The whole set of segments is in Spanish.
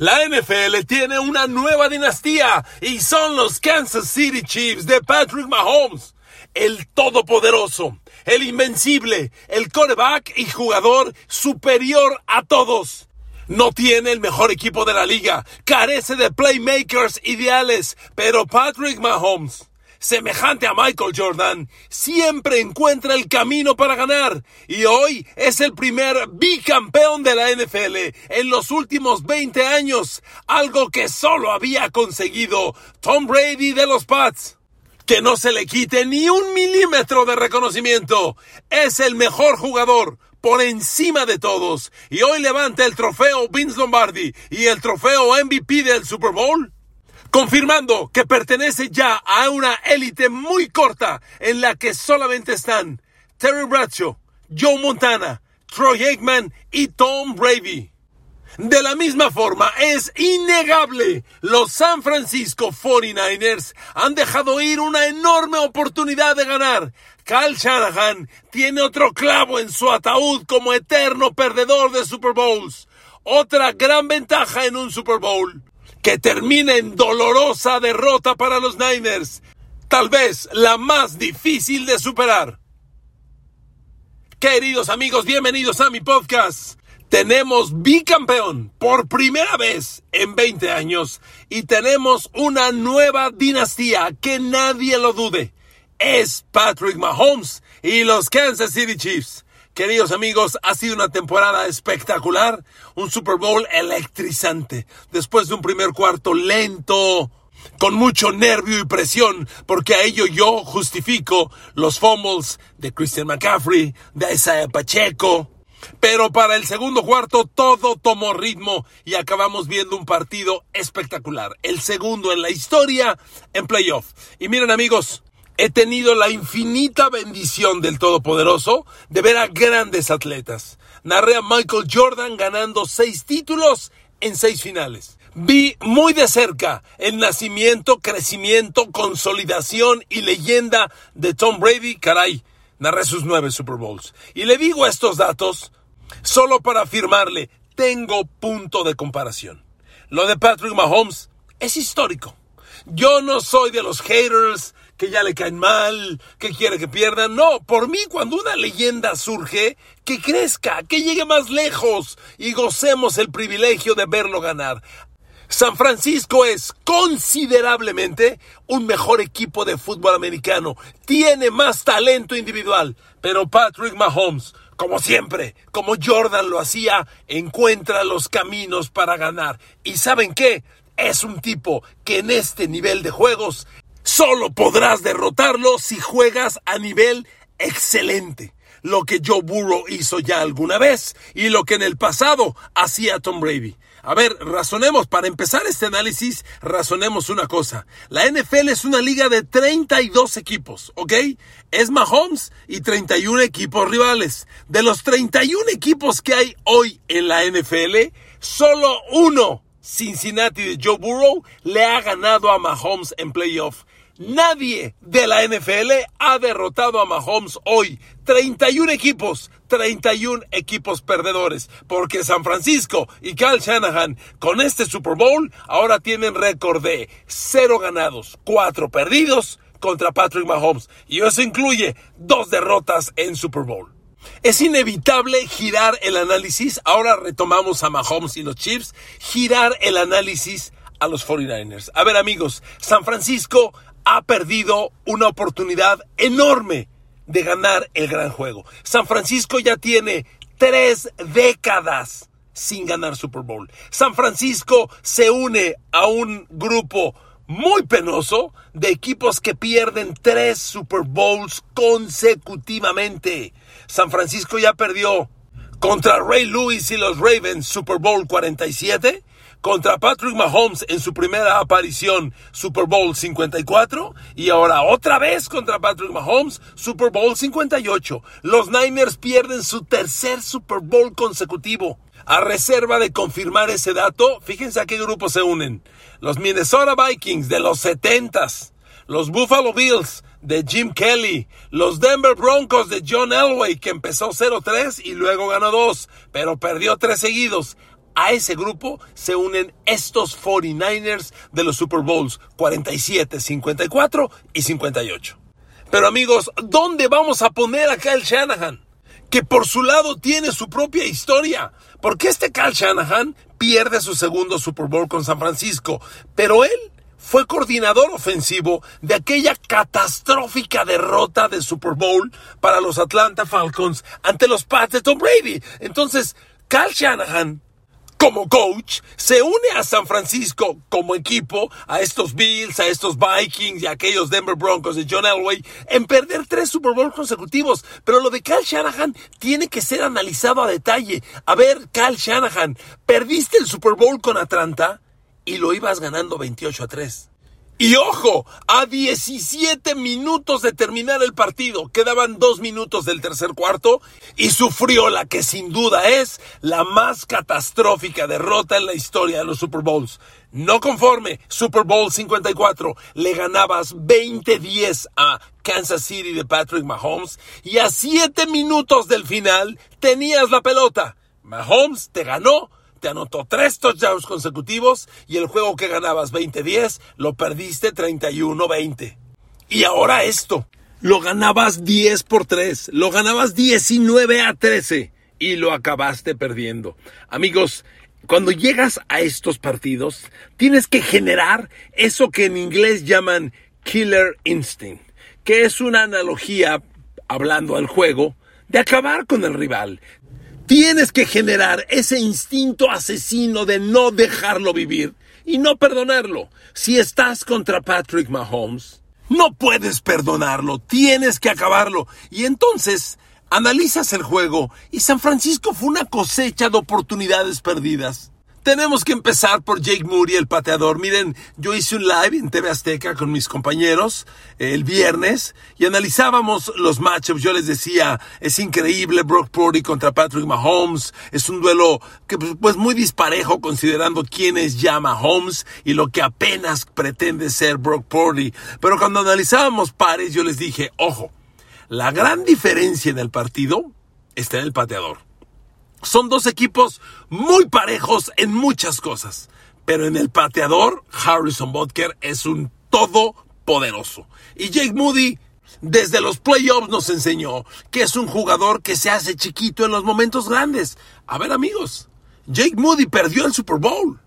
La NFL tiene una nueva dinastía y son los Kansas City Chiefs de Patrick Mahomes, el todopoderoso, el invencible, el coreback y jugador superior a todos. No tiene el mejor equipo de la liga, carece de playmakers ideales, pero Patrick Mahomes semejante a Michael Jordan, siempre encuentra el camino para ganar y hoy es el primer bicampeón de la NFL en los últimos 20 años, algo que solo había conseguido Tom Brady de los Pats. Que no se le quite ni un milímetro de reconocimiento. Es el mejor jugador, por encima de todos. Y hoy levanta el trofeo Vince Lombardi y el trofeo MVP del Super Bowl confirmando que pertenece ya a una élite muy corta en la que solamente están Terry Bradshaw, Joe Montana, Troy Aikman y Tom Brady. De la misma forma, es innegable, los San Francisco 49ers han dejado ir una enorme oportunidad de ganar. Kyle Shanahan tiene otro clavo en su ataúd como eterno perdedor de Super Bowls. Otra gran ventaja en un Super Bowl que termina en dolorosa derrota para los Niners, tal vez la más difícil de superar. Queridos amigos, bienvenidos a mi podcast. Tenemos bicampeón por primera vez en 20 años y tenemos una nueva dinastía que nadie lo dude. Es Patrick Mahomes y los Kansas City Chiefs. Queridos amigos, ha sido una temporada espectacular, un Super Bowl electrizante, después de un primer cuarto lento, con mucho nervio y presión, porque a ello yo justifico los fumbles de Christian McCaffrey, de Isaiah Pacheco. Pero para el segundo cuarto todo tomó ritmo y acabamos viendo un partido espectacular, el segundo en la historia en playoff. Y miren amigos, He tenido la infinita bendición del Todopoderoso de ver a grandes atletas. Narré a Michael Jordan ganando seis títulos en seis finales. Vi muy de cerca el nacimiento, crecimiento, consolidación y leyenda de Tom Brady. Caray, narré sus nueve Super Bowls. Y le digo estos datos solo para afirmarle, tengo punto de comparación. Lo de Patrick Mahomes es histórico. Yo no soy de los haters que ya le caen mal, que quiere que pierdan. No, por mí cuando una leyenda surge, que crezca, que llegue más lejos y gocemos el privilegio de verlo ganar. San Francisco es considerablemente un mejor equipo de fútbol americano. Tiene más talento individual. Pero Patrick Mahomes, como siempre, como Jordan lo hacía, encuentra los caminos para ganar. ¿Y saben qué? Es un tipo que en este nivel de juegos Solo podrás derrotarlo si juegas a nivel excelente. Lo que Joe Burrow hizo ya alguna vez y lo que en el pasado hacía Tom Brady. A ver, razonemos, para empezar este análisis, razonemos una cosa. La NFL es una liga de 32 equipos, ¿ok? Es Mahomes y 31 equipos rivales. De los 31 equipos que hay hoy en la NFL, solo uno, Cincinnati de Joe Burrow, le ha ganado a Mahomes en playoff. Nadie de la NFL ha derrotado a Mahomes hoy. 31 equipos, 31 equipos perdedores, porque San Francisco y Kyle Shanahan con este Super Bowl ahora tienen récord de 0 ganados, 4 perdidos contra Patrick Mahomes. Y eso incluye dos derrotas en Super Bowl. Es inevitable girar el análisis, ahora retomamos a Mahomes y los Chiefs, girar el análisis a los 49ers. A ver amigos, San Francisco ha perdido una oportunidad enorme de ganar el gran juego. San Francisco ya tiene tres décadas sin ganar Super Bowl. San Francisco se une a un grupo muy penoso de equipos que pierden tres Super Bowls consecutivamente. San Francisco ya perdió contra Ray Lewis y los Ravens Super Bowl 47 contra Patrick Mahomes en su primera aparición Super Bowl 54 y ahora otra vez contra Patrick Mahomes Super Bowl 58. Los Niners pierden su tercer Super Bowl consecutivo. A reserva de confirmar ese dato, fíjense a qué grupo se unen. Los Minnesota Vikings de los 70s, los Buffalo Bills de Jim Kelly, los Denver Broncos de John Elway que empezó 0-3 y luego ganó 2, pero perdió 3 seguidos A ese grupo se unen estos 49ers de los Super Bowls 47, 54 y 58. Pero amigos, ¿dónde vamos a poner a Kyle Shanahan? Que por su lado tiene su propia historia. Porque este Kyle Shanahan pierde su segundo Super Bowl con San Francisco. Pero él fue coordinador ofensivo de aquella catastrófica derrota de Super Bowl para los Atlanta Falcons ante los Pats de Tom Brady. Entonces, Kyle Shanahan como coach, se une a San Francisco como equipo, a estos Bills, a estos Vikings y a aquellos Denver Broncos de John Elway, en perder tres Super Bowl consecutivos. Pero lo de Kyle Shanahan tiene que ser analizado a detalle. A ver, Kyle Shanahan, perdiste el Super Bowl con Atlanta y lo ibas ganando 28 a 3. Y ojo, a 17 minutos de terminar el partido, quedaban dos minutos del tercer cuarto y sufrió la que sin duda es la más catastrófica derrota en la historia de los Super Bowls. No conforme, Super Bowl 54, le ganabas 20-10 a Kansas City de Patrick Mahomes y a 7 minutos del final tenías la pelota. Mahomes te ganó te anotó tres touchdowns consecutivos y el juego que ganabas 20-10 lo perdiste 31-20. Y ahora esto, lo ganabas 10 por 3, lo ganabas 19 a 13 y lo acabaste perdiendo. Amigos, cuando llegas a estos partidos, tienes que generar eso que en inglés llaman killer instinct, que es una analogía, hablando al juego, de acabar con el rival, Tienes que generar ese instinto asesino de no dejarlo vivir y no perdonarlo. Si estás contra Patrick Mahomes, no puedes perdonarlo, tienes que acabarlo. Y entonces analizas el juego y San Francisco fue una cosecha de oportunidades perdidas. Tenemos que empezar por Jake Moody, el pateador. Miren, yo hice un live en TV Azteca con mis compañeros eh, el viernes y analizábamos los matchups. Yo les decía, es increíble Brock Purdy contra Patrick Mahomes. Es un duelo que pues, pues muy disparejo considerando quién es ya Mahomes y lo que apenas pretende ser Brock Purdy. Pero cuando analizábamos pares, yo les dije, ojo, la gran diferencia en el partido está en el pateador. Son dos equipos muy parejos en muchas cosas. Pero en el pateador, Harrison Butker es un todopoderoso. Y Jake Moody, desde los playoffs nos enseñó que es un jugador que se hace chiquito en los momentos grandes. A ver amigos, Jake Moody perdió el Super Bowl.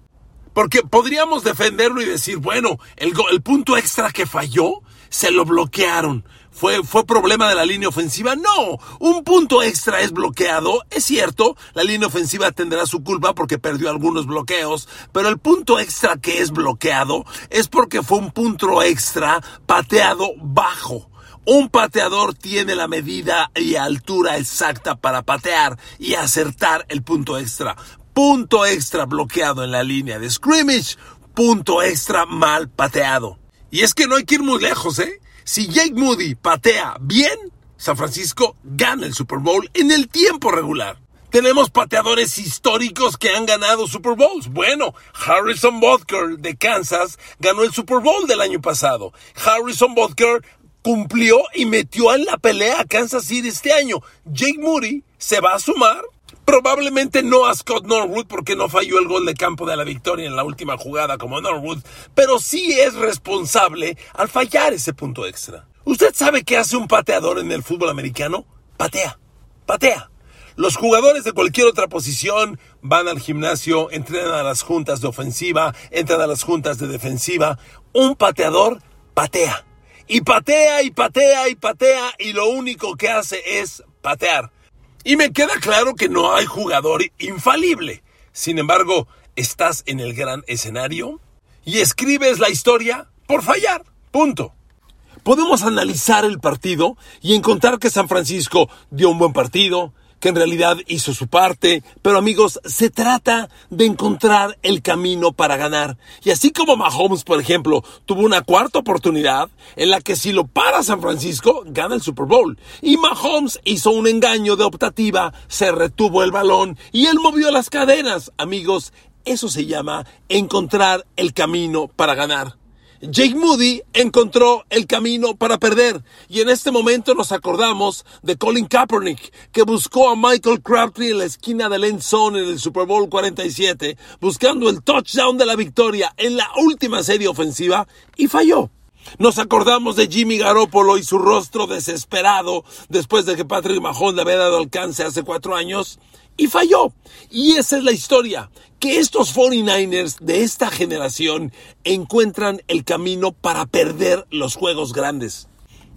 Porque podríamos defenderlo y decir, bueno, el, el punto extra que falló, se lo bloquearon. ¿Fue, ¿Fue problema de la línea ofensiva? No, un punto extra es bloqueado, es cierto, la línea ofensiva tendrá su culpa porque perdió algunos bloqueos, pero el punto extra que es bloqueado es porque fue un punto extra pateado bajo. Un pateador tiene la medida y altura exacta para patear y acertar el punto extra. Punto extra bloqueado en la línea de scrimmage, punto extra mal pateado. Y es que no hay que ir muy lejos, ¿eh? Si Jake Moody patea bien, San Francisco gana el Super Bowl en el tiempo regular. Tenemos pateadores históricos que han ganado Super Bowls. Bueno, Harrison Butker de Kansas ganó el Super Bowl del año pasado. Harrison Butker cumplió y metió en la pelea a Kansas City este año. Jake Moody se va a sumar Probablemente no a Scott Norwood porque no falló el gol de campo de la victoria en la última jugada como Norwood, pero sí es responsable al fallar ese punto extra. ¿Usted sabe qué hace un pateador en el fútbol americano? Patea, patea. Los jugadores de cualquier otra posición van al gimnasio, entrenan a las juntas de ofensiva, entran a las juntas de defensiva. Un pateador patea. Y patea y patea y patea y lo único que hace es patear. Y me queda claro que no hay jugador infalible. Sin embargo, estás en el gran escenario y escribes la historia por fallar. Punto. Podemos analizar el partido y encontrar que San Francisco dio un buen partido, que en realidad hizo su parte, pero amigos, se trata de encontrar el camino para ganar. Y así como Mahomes, por ejemplo, tuvo una cuarta oportunidad en la que si lo para San Francisco, gana el Super Bowl. Y Mahomes hizo un engaño de optativa, se retuvo el balón y él movió las cadenas. Amigos, eso se llama encontrar el camino para ganar. Jake Moody encontró el camino para perder y en este momento nos acordamos de Colin Kaepernick que buscó a Michael Crabtree en la esquina del end en el Super Bowl 47 buscando el touchdown de la victoria en la última serie ofensiva y falló. Nos acordamos de Jimmy Garoppolo y su rostro desesperado después de que Patrick Mahomes le había dado alcance hace cuatro años y falló. Y esa es la historia, que estos 49ers de esta generación encuentran el camino para perder los juegos grandes.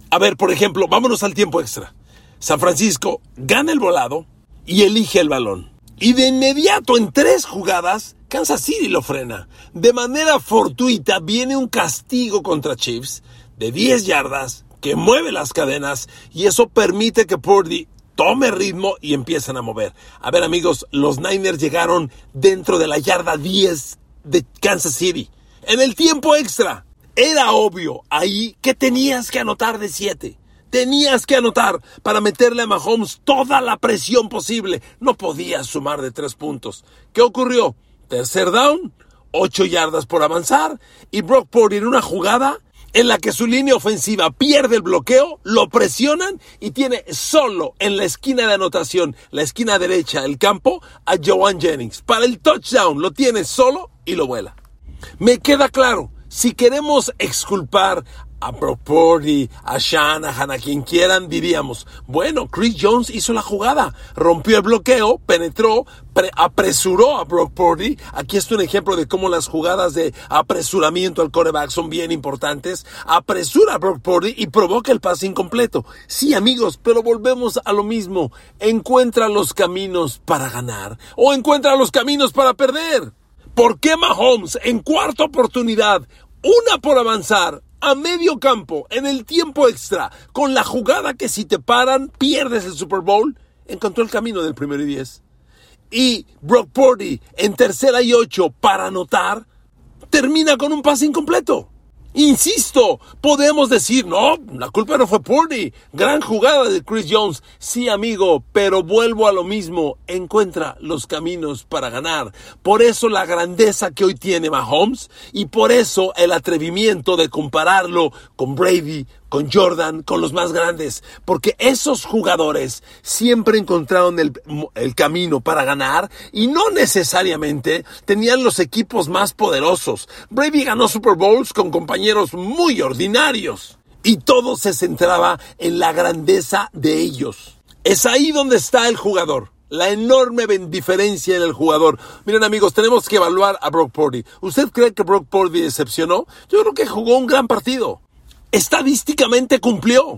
A ver, por ejemplo, vámonos al tiempo extra. San Francisco gana el volado y elige el balón. Y de inmediato, en tres jugadas, Kansas City lo frena. De manera fortuita viene un castigo contra Chiefs de 10 yardas que mueve las cadenas y eso permite que Purdy tome ritmo y empiezan a mover. A ver amigos, los Niners llegaron dentro de la yarda 10 de Kansas City. En el tiempo extra, era obvio ahí que tenías que anotar de 7. Tenías que anotar para meterle a Mahomes toda la presión posible. No podías sumar de 3 puntos. ¿Qué ocurrió? Tercer down, 8 yardas por avanzar y Brock Purdy en una jugada en la que su línea ofensiva pierde el bloqueo, lo presionan y tiene solo en la esquina de anotación, la esquina derecha del campo, a Joan Jennings. Para el touchdown lo tiene solo y lo vuela. Me queda claro, si queremos exculpar a Purdy, a Shanahan, a quien quieran, diríamos, bueno, Chris Jones hizo la jugada, rompió el bloqueo, penetró, apresuró a Brock Purdy. Aquí está un ejemplo de cómo las jugadas de apresuramiento al coreback son bien importantes. Apresura a Brock Purdy y provoca el pase incompleto. Sí, amigos, pero volvemos a lo mismo. Encuentra los caminos para ganar o encuentra los caminos para perder. ¿Por qué Mahomes en cuarta oportunidad, una por avanzar, a medio campo, en el tiempo extra, con la jugada que si te paran, pierdes el Super Bowl, encontró el camino del primero y diez. Y Brock Purdy, en tercera y ocho, para anotar, termina con un pase incompleto. Insisto, podemos decir, no, la culpa no fue Purdy. Gran jugada de Chris Jones. Sí, amigo, pero vuelvo a lo mismo. Encuentra los caminos para ganar. Por eso la grandeza que hoy tiene Mahomes y por eso el atrevimiento de compararlo con Brady, con Jordan, con los más grandes, porque esos jugadores siempre encontraron el, camino para ganar y no necesariamente tenían los equipos más poderosos. Brady ganó Super Bowls con compañeros muy ordinarios y todo se centraba en la grandeza de ellos. Es ahí donde está el jugador. La enorme diferencia en el jugador. Miren amigos, tenemos que evaluar a Brock Purdy. ¿Usted cree que Brock Purdy decepcionó? Yo creo que jugó un gran partido estadísticamente cumplió.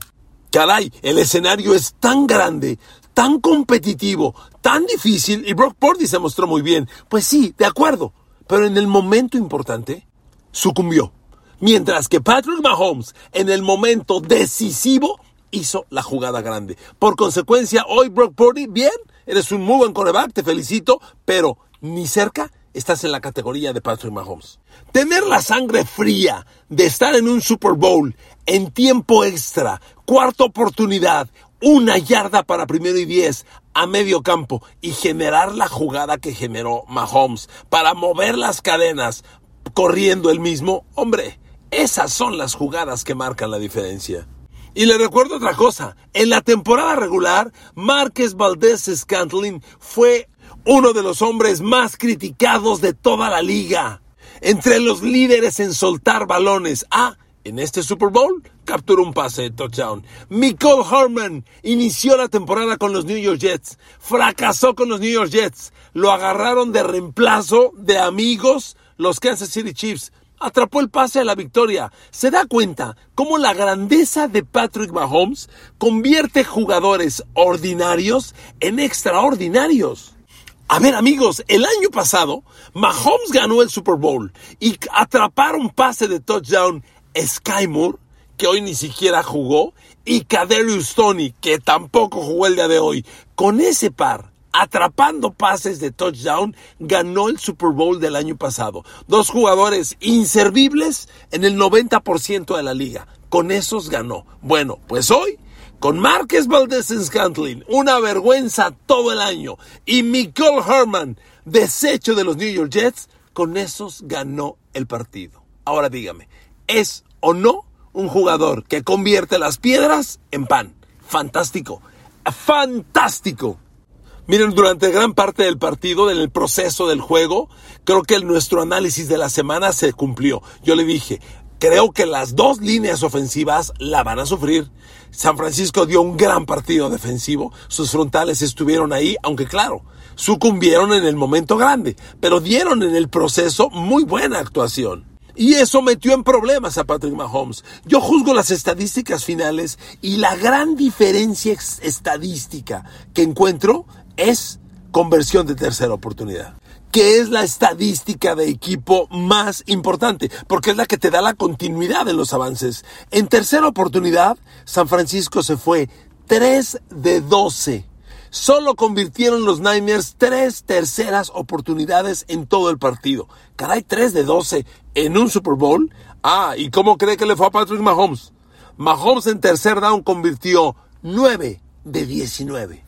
Caray, el escenario es tan grande, tan competitivo, tan difícil y Brock Purdy se mostró muy bien. Pues sí, de acuerdo, pero en el momento importante sucumbió. Mientras que Patrick Mahomes en el momento decisivo hizo la jugada grande. Por consecuencia, hoy Brock Purdy, bien, eres un muy buen coreback, te felicito, pero ni cerca estás en la categoría de Patrick Mahomes. Tener la sangre fría de estar en un Super Bowl en tiempo extra, cuarta oportunidad, una yarda para primero y diez a medio campo y generar la jugada que generó Mahomes para mover las cadenas corriendo el mismo, hombre, esas son las jugadas que marcan la diferencia. Y le recuerdo otra cosa, en la temporada regular, Márquez Valdés Scantling fue uno de los hombres más criticados de toda la liga. Entre los líderes en soltar balones. Ah, en este Super Bowl capturó un pase de touchdown. Michael Harman inició la temporada con los New York Jets. Fracasó con los New York Jets. Lo agarraron de reemplazo de amigos los Kansas City Chiefs. Atrapó el pase a la victoria. Se da cuenta cómo la grandeza de Patrick Mahomes convierte jugadores ordinarios en extraordinarios. A ver amigos, el año pasado Mahomes ganó el Super Bowl y atraparon pase de touchdown Sky Moore, que hoy ni siquiera jugó, y Kaderius Tony, que tampoco jugó el día de hoy. Con ese par, atrapando pases de touchdown, ganó el Super Bowl del año pasado. Dos jugadores inservibles en el 90% de la liga. Con esos ganó. Bueno, pues hoy con Márquez Valdez en Scantling, una vergüenza todo el año, y Michael Herman, desecho de los New York Jets, con esos ganó el partido. Ahora dígame, es o no un jugador que convierte las piedras en pan. Fantástico. Fantástico. Miren, durante gran parte del partido, en el proceso del juego, creo que nuestro análisis de la semana se cumplió. Yo le dije, creo que las dos líneas ofensivas la van a sufrir. San Francisco dio un gran partido defensivo, sus frontales estuvieron ahí, aunque claro, sucumbieron en el momento grande, pero dieron en el proceso muy buena actuación. Y eso metió en problemas a Patrick Mahomes. Yo juzgo las estadísticas finales y la gran diferencia estadística que encuentro es conversión de tercera oportunidad que es la estadística de equipo más importante, porque es la que te da la continuidad en los avances. En tercera oportunidad, San Francisco se fue 3 de 12. Solo convirtieron los Niners tres terceras oportunidades en todo el partido. Caray, 3 de 12 en un Super Bowl. Ah, ¿y cómo cree que le fue a Patrick Mahomes? Mahomes en tercer down convirtió 9 de 19.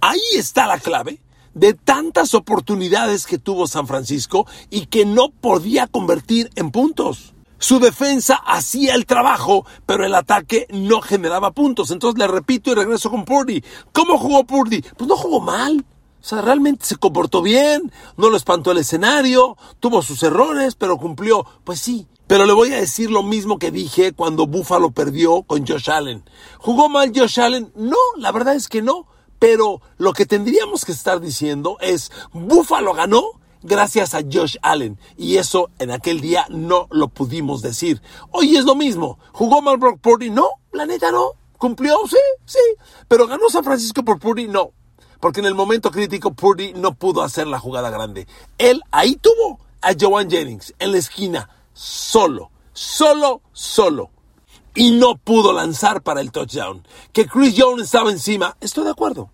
Ahí está la clave de tantas oportunidades que tuvo San Francisco y que no podía convertir en puntos. Su defensa hacía el trabajo, pero el ataque no generaba puntos. Entonces le repito y regreso con Purdy. ¿Cómo jugó Purdy? Pues no jugó mal. O sea, realmente se comportó bien, no lo espantó el escenario, tuvo sus errores, pero cumplió. Pues sí, pero le voy a decir lo mismo que dije cuando Buffalo perdió con Josh Allen. ¿Jugó mal Josh Allen? No, la verdad es que no. Pero lo que tendríamos que estar diciendo es, Buffalo ganó gracias a Josh Allen. Y eso en aquel día no lo pudimos decir. Hoy es lo mismo. ¿Jugó mal Purdy? No, la neta no. ¿Cumplió? Sí, sí. Pero ganó San Francisco por Purdy? No. Porque en el momento crítico Purdy no pudo hacer la jugada grande. Él ahí tuvo a Joan Jennings en la esquina, solo, solo, solo y no pudo lanzar para el touchdown. Que Chris Jones estaba encima, estoy de acuerdo.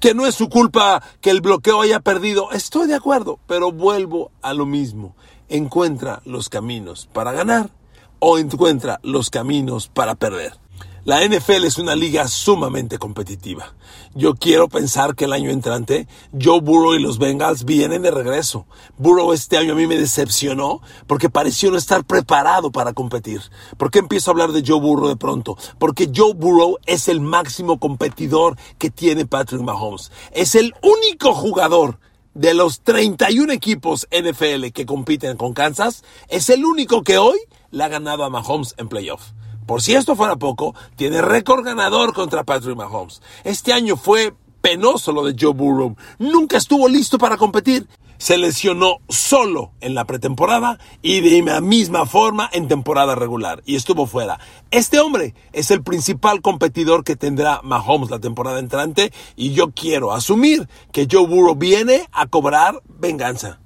Que no es su culpa que el bloqueo haya perdido, estoy de acuerdo, pero vuelvo a lo mismo. Encuentra los caminos para ganar o encuentra los caminos para perder. La NFL es una liga sumamente competitiva. Yo quiero pensar que el año entrante Joe Burrow y los Bengals vienen de regreso. Burrow este año a mí me decepcionó porque pareció no estar preparado para competir. ¿Por qué empiezo a hablar de Joe Burrow de pronto? Porque Joe Burrow es el máximo competidor que tiene Patrick Mahomes. Es el único jugador de los 31 equipos NFL que compiten con Kansas, es el único que hoy le ha ganado a Mahomes en playoff. Por si esto fuera poco, tiene récord ganador contra Patrick Mahomes. Este año fue penoso lo de Joe Burrow. Nunca estuvo listo para competir. Se lesionó solo en la pretemporada y de la misma forma en temporada regular y estuvo fuera. Este hombre es el principal competidor que tendrá Mahomes la temporada entrante y yo quiero asumir que Joe Burrow viene a cobrar venganza.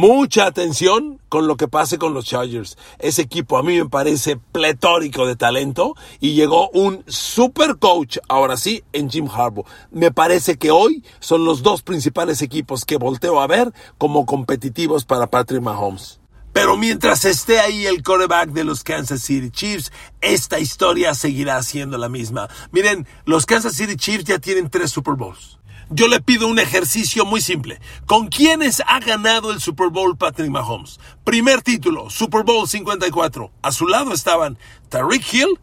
Mucha atención con lo que pase con los Chargers. Ese equipo a mí me parece pletórico de talento y llegó un super coach, ahora sí, en Jim Harbaugh. Me parece que hoy son los dos principales equipos que volteo a ver como competitivos para Patrick Mahomes. Pero mientras esté ahí el quarterback de los Kansas City Chiefs, esta historia seguirá siendo la misma. Miren, los Kansas City Chiefs ya tienen tres Super Bowls yo le pido un ejercicio muy simple. ¿Con quiénes ha ganado el Super Bowl Patrick Mahomes? Primer título, Super Bowl 54. A su lado estaban Tariq Hill,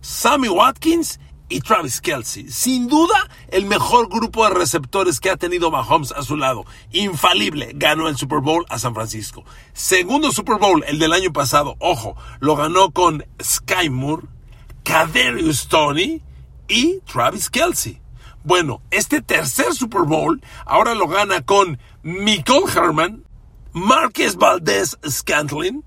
Sammy Watkins y Travis Kelsey. Sin duda, el mejor grupo de receptores que ha tenido Mahomes a su lado. Infalible, ganó el Super Bowl a San Francisco. Segundo Super Bowl, el del año pasado, ojo, lo ganó con Sky Moore, Kaderius Tony y Travis Kelsey. Bueno, este tercer Super Bowl ahora lo gana con Michael Herman, Marquez Valdez Scantlin,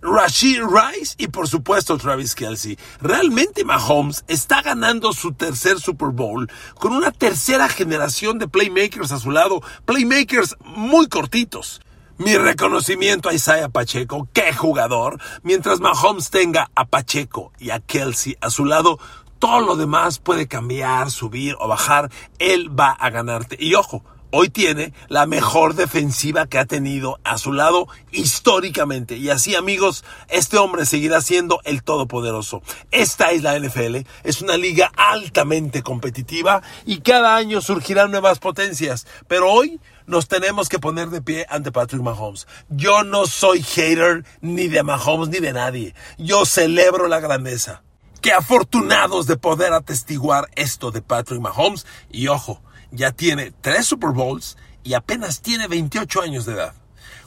Rashid Rice y por supuesto Travis Kelsey. Realmente Mahomes está ganando su tercer Super Bowl con una tercera generación de playmakers a su lado, playmakers muy cortitos. Mi reconocimiento a Isaiah Pacheco, qué jugador. Mientras Mahomes tenga a Pacheco y a Kelsey a su lado, todo lo demás puede cambiar, subir o bajar. Él va a ganarte. Y ojo, hoy tiene la mejor defensiva que ha tenido a su lado históricamente. Y así, amigos, este hombre seguirá siendo el todopoderoso. Esta es la NFL, es una liga altamente competitiva y cada año surgirán nuevas potencias. Pero hoy nos tenemos que poner de pie ante Patrick Mahomes. Yo no soy hater ni de Mahomes ni de nadie. Yo celebro la grandeza. Qué afortunados de poder atestiguar esto de Patrick Mahomes. Y ojo, ya tiene tres Super Bowls y apenas tiene 28 años de edad.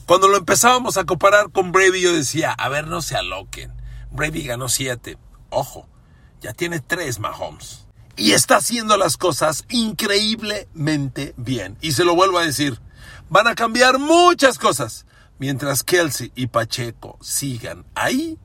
Cuando lo empezábamos a comparar con Brady, yo decía, a ver, no se aloquen. Brady ganó siete. Ojo, ya tiene tres Mahomes. Y está haciendo las cosas increíblemente bien. Y se lo vuelvo a decir, van a cambiar muchas cosas. Mientras Kelsey y Pacheco sigan ahí,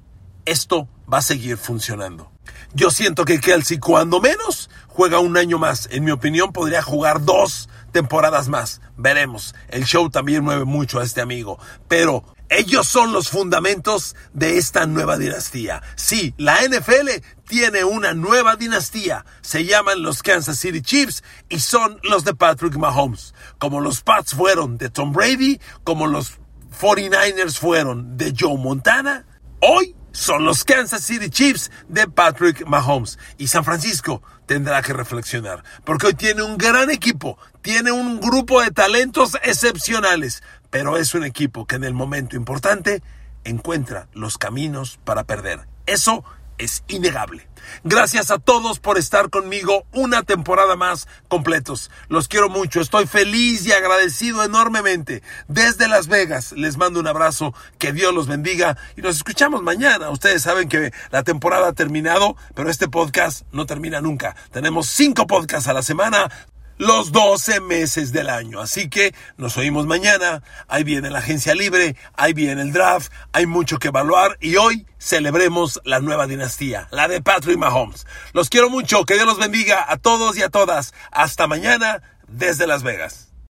esto va a seguir funcionando. Yo siento que Kelsey, cuando menos, juega un año más. En mi opinión, podría jugar dos temporadas más. Veremos. El show también mueve mucho a este amigo. Pero ellos son los fundamentos de esta nueva dinastía. Sí, la NFL tiene una nueva dinastía. Se llaman los Kansas City Chiefs y son los de Patrick Mahomes. Como los Pats fueron de Tom Brady, como los 49ers fueron de Joe Montana, hoy son los Kansas City Chiefs de Patrick Mahomes. Y San Francisco tendrá que reflexionar, porque hoy tiene un gran equipo, tiene un grupo de talentos excepcionales, pero es un equipo que en el momento importante encuentra los caminos para perder. Eso es innegable. Gracias a todos por estar conmigo una temporada más completos. Los quiero mucho, estoy feliz y agradecido enormemente. Desde Las Vegas les mando un abrazo, que Dios los bendiga y nos escuchamos mañana. Ustedes saben que la temporada ha terminado, pero este podcast no termina nunca. Tenemos cinco podcasts a la semana los 12 meses del año. Así que nos oímos mañana. Ahí viene la agencia libre, ahí viene el draft, hay mucho que evaluar y hoy celebremos la nueva dinastía, la de Patrick Mahomes. Los quiero mucho, que Dios los bendiga a todos y a todas. Hasta mañana desde Las Vegas.